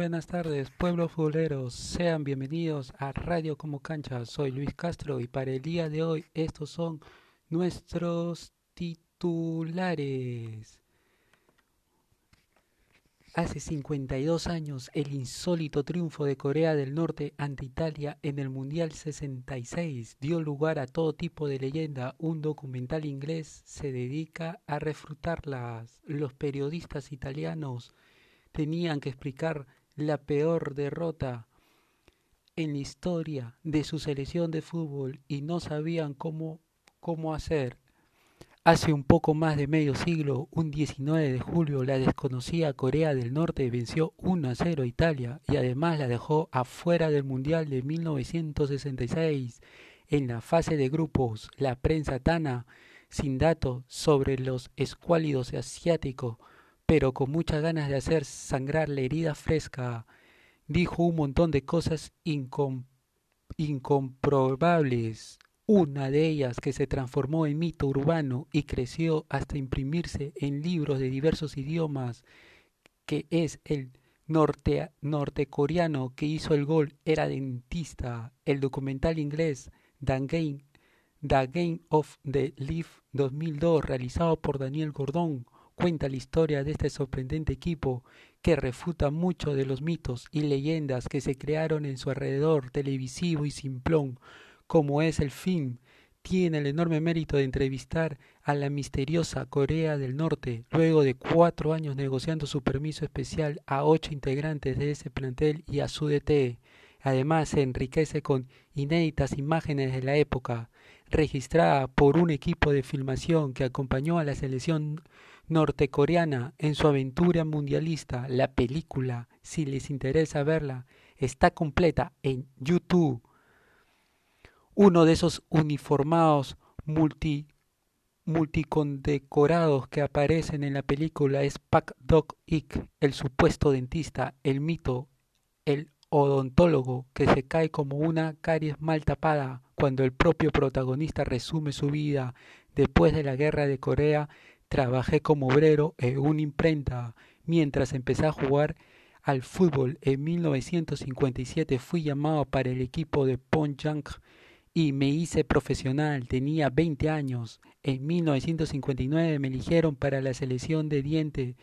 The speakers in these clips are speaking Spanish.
Buenas tardes, pueblos futboleros. Sean bienvenidos a Radio Como Cancha. Soy Luis Castro y para el día de hoy estos son nuestros titulares. Hace 52 años, el insólito triunfo de Corea del Norte ante Italia en el Mundial 66 dio lugar a todo tipo de leyenda. Un documental inglés se dedica a refutarlas. Los periodistas italianos tenían que explicar la peor derrota en la historia de su selección de fútbol y no sabían cómo, cómo hacer. Hace un poco más de medio siglo, un 19 de julio, la desconocida Corea del Norte venció 1 a 0 a Italia y además la dejó afuera del Mundial de 1966. En la fase de grupos, la prensa tana, sin datos sobre los escuálidos asiáticos, pero con muchas ganas de hacer sangrar la herida fresca, dijo un montón de cosas incomprobables una de ellas que se transformó en mito urbano y creció hasta imprimirse en libros de diversos idiomas, que es el norte, nortecoreano que hizo el gol, era dentista. El documental inglés The Game, the Game of the Leaf 2002, realizado por Daniel Gordón, cuenta la historia de este sorprendente equipo que refuta muchos de los mitos y leyendas que se crearon en su alrededor televisivo y simplón como es el film, tiene el enorme mérito de entrevistar a la misteriosa Corea del Norte, luego de cuatro años negociando su permiso especial a ocho integrantes de ese plantel y a su DT. Además, se enriquece con inéditas imágenes de la época, registrada por un equipo de filmación que acompañó a la selección nortecoreana en su aventura mundialista. La película, si les interesa verla, está completa en YouTube uno de esos uniformados multi, multicondecorados que aparecen en la película es Pak Dok Ik, el supuesto dentista, el mito, el odontólogo que se cae como una caries mal tapada cuando el propio protagonista resume su vida. Después de la guerra de Corea, trabajé como obrero en una imprenta. Mientras empecé a jugar al fútbol en 1957, fui llamado para el equipo de Ponjang y me hice profesional, tenía 20 años. En 1959 me eligieron para la selección de diente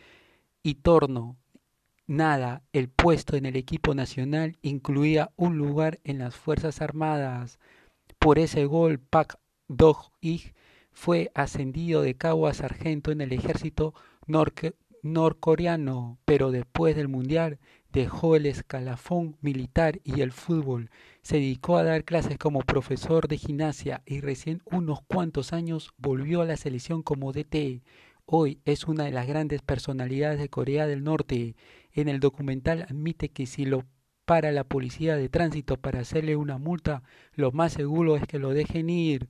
y torno. Nada, el puesto en el equipo nacional incluía un lugar en las Fuerzas Armadas. Por ese gol, Pak Dog-ik fue ascendido de cabo a sargento en el ejército norcoreano, pero después del Mundial dejó el escalafón militar y el fútbol, se dedicó a dar clases como profesor de gimnasia y recién unos cuantos años volvió a la selección como DT. Hoy es una de las grandes personalidades de Corea del Norte. En el documental admite que si lo para la policía de tránsito para hacerle una multa, lo más seguro es que lo dejen ir.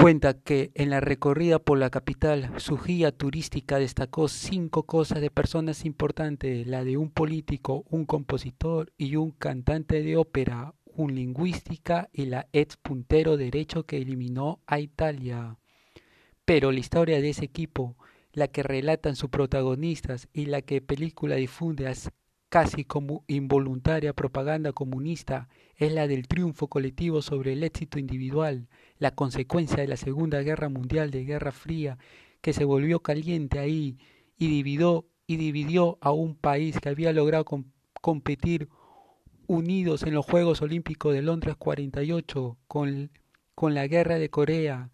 Cuenta que en la recorrida por la capital su guía turística destacó cinco cosas de personas importantes, la de un político, un compositor y un cantante de ópera, un lingüística y la ex puntero derecho que eliminó a Italia. Pero la historia de ese equipo, la que relatan sus protagonistas y la que película difunde casi como involuntaria propaganda comunista, es la del triunfo colectivo sobre el éxito individual, la consecuencia de la Segunda Guerra Mundial de Guerra Fría, que se volvió caliente ahí y dividió, y dividió a un país que había logrado competir unidos en los Juegos Olímpicos de Londres 48 con, con la Guerra de Corea,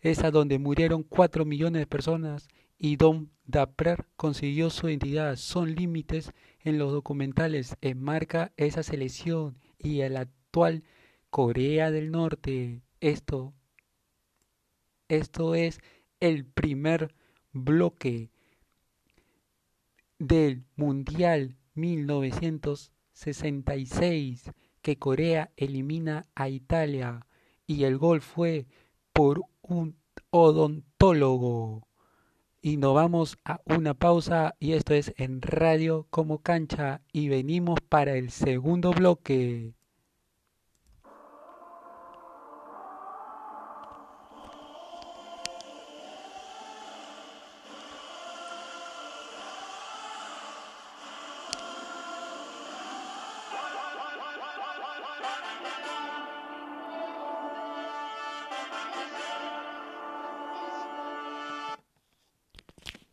esa donde murieron cuatro millones de personas y Dom Dapper consiguió su identidad. Son límites en los documentales, enmarca esa selección y el actual Corea del Norte. Esto, esto es el primer bloque del Mundial 1966 que Corea elimina a Italia y el gol fue por un odontólogo. Y nos vamos a una pausa y esto es en radio como cancha y venimos para el segundo bloque.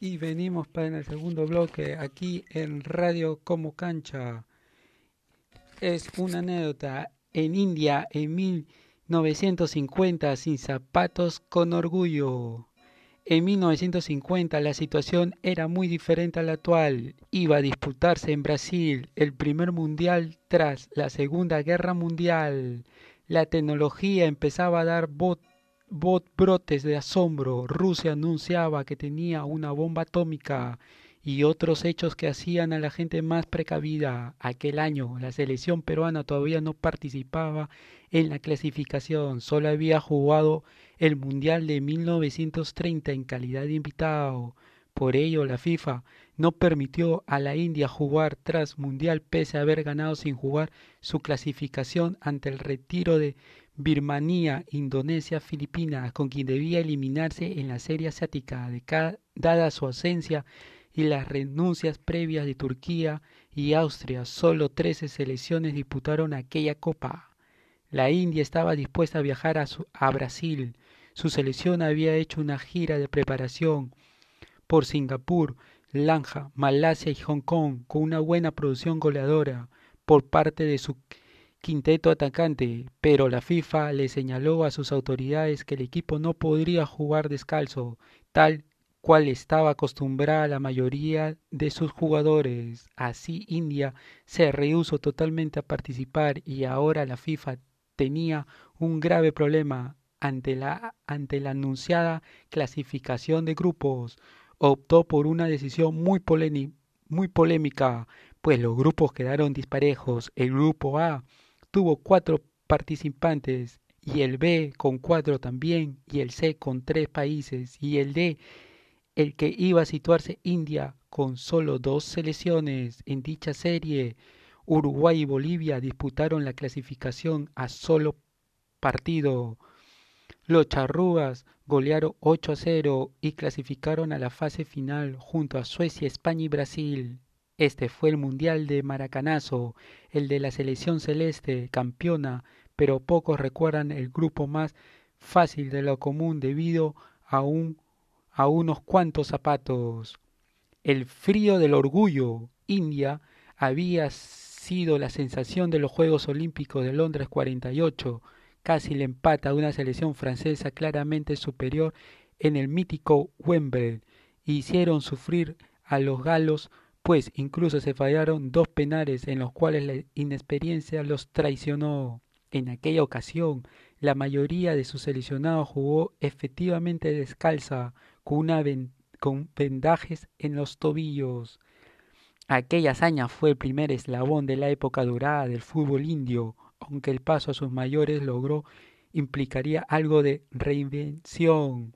Y venimos para el segundo bloque aquí en Radio Como Cancha. Es una anécdota. En India, en 1950, sin zapatos con orgullo. En 1950 la situación era muy diferente a la actual. Iba a disputarse en Brasil el primer mundial tras la Segunda Guerra Mundial. La tecnología empezaba a dar brotes de asombro. Rusia anunciaba que tenía una bomba atómica y otros hechos que hacían a la gente más precavida. Aquel año la selección peruana todavía no participaba en la clasificación, solo había jugado el Mundial de 1930 en calidad de invitado. Por ello, la FIFA no permitió a la India jugar tras Mundial pese a haber ganado sin jugar su clasificación ante el retiro de Birmania, Indonesia, Filipinas, con quien debía eliminarse en la serie asiática, dada su ausencia y las renuncias previas de Turquía y Austria, solo 13 selecciones disputaron aquella copa. La India estaba dispuesta a viajar a, a Brasil. Su selección había hecho una gira de preparación por Singapur, Lanja, Malasia y Hong Kong, con una buena producción goleadora por parte de su quinteto atacante, pero la FIFA le señaló a sus autoridades que el equipo no podría jugar descalzo, tal cual estaba acostumbrada la mayoría de sus jugadores. Así India se rehusó totalmente a participar y ahora la FIFA tenía un grave problema ante la, ante la anunciada clasificación de grupos. Optó por una decisión muy, muy polémica, pues los grupos quedaron disparejos. El grupo A tuvo cuatro participantes y el B con cuatro también y el C con tres países y el D el que iba a situarse India con solo dos selecciones en dicha serie. Uruguay y Bolivia disputaron la clasificación a solo partido. Los charrúas golearon 8 a 0 y clasificaron a la fase final junto a Suecia, España y Brasil. Este fue el Mundial de Maracanazo, el de la selección celeste, campeona, pero pocos recuerdan el grupo más fácil de lo común debido a a unos cuantos zapatos. El frío del orgullo, India, había sido la sensación de los Juegos Olímpicos de Londres 48, casi le empata a una selección francesa claramente superior en el mítico Wembley. Hicieron sufrir a los galos, pues incluso se fallaron dos penales en los cuales la inexperiencia los traicionó. En aquella ocasión, la mayoría de sus seleccionados jugó efectivamente descalza, con, vendajes en los tobillos. Aquella hazaña fue el primer eslabón de la época dorada del fútbol indio, aunque el paso a sus mayores logró implicaría algo de reinvención.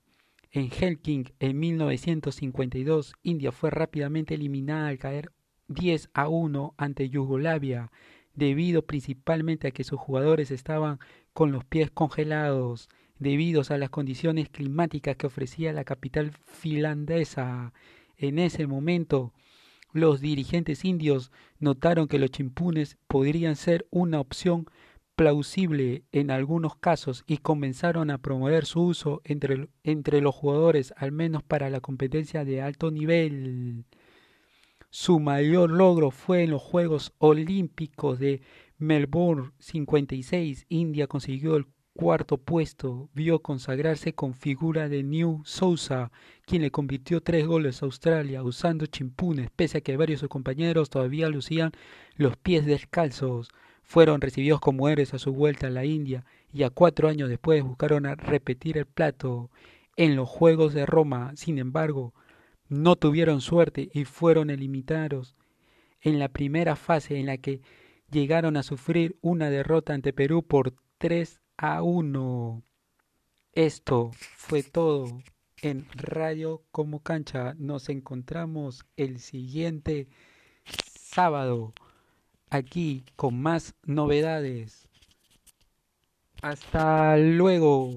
En Helking, en 1952, India fue rápidamente eliminada al caer 10 a 1 ante Yugoslavia, debido principalmente a que sus jugadores estaban con los pies congelados debido a las condiciones climáticas que ofrecía la capital finlandesa. En ese momento, los dirigentes indios notaron que los chimpunes podrían ser una opción plausible en algunos casos y comenzaron a promover su uso entre, entre los jugadores, al menos para la competencia de alto nivel. Su mayor logro fue en los Juegos Olímpicos de Melbourne 56. India consiguió el cuarto puesto vio consagrarse con figura de New Sousa, quien le convirtió tres goles a Australia usando chimpunes, pese a que varios de sus compañeros todavía lucían los pies descalzos. Fueron recibidos como héroes a su vuelta a la India y a cuatro años después buscaron repetir el plato en los Juegos de Roma. Sin embargo, no tuvieron suerte y fueron eliminados en la primera fase en la que llegaron a sufrir una derrota ante Perú por tres a uno. Esto fue todo en Radio Como Cancha. Nos encontramos el siguiente sábado aquí con más novedades. Hasta luego.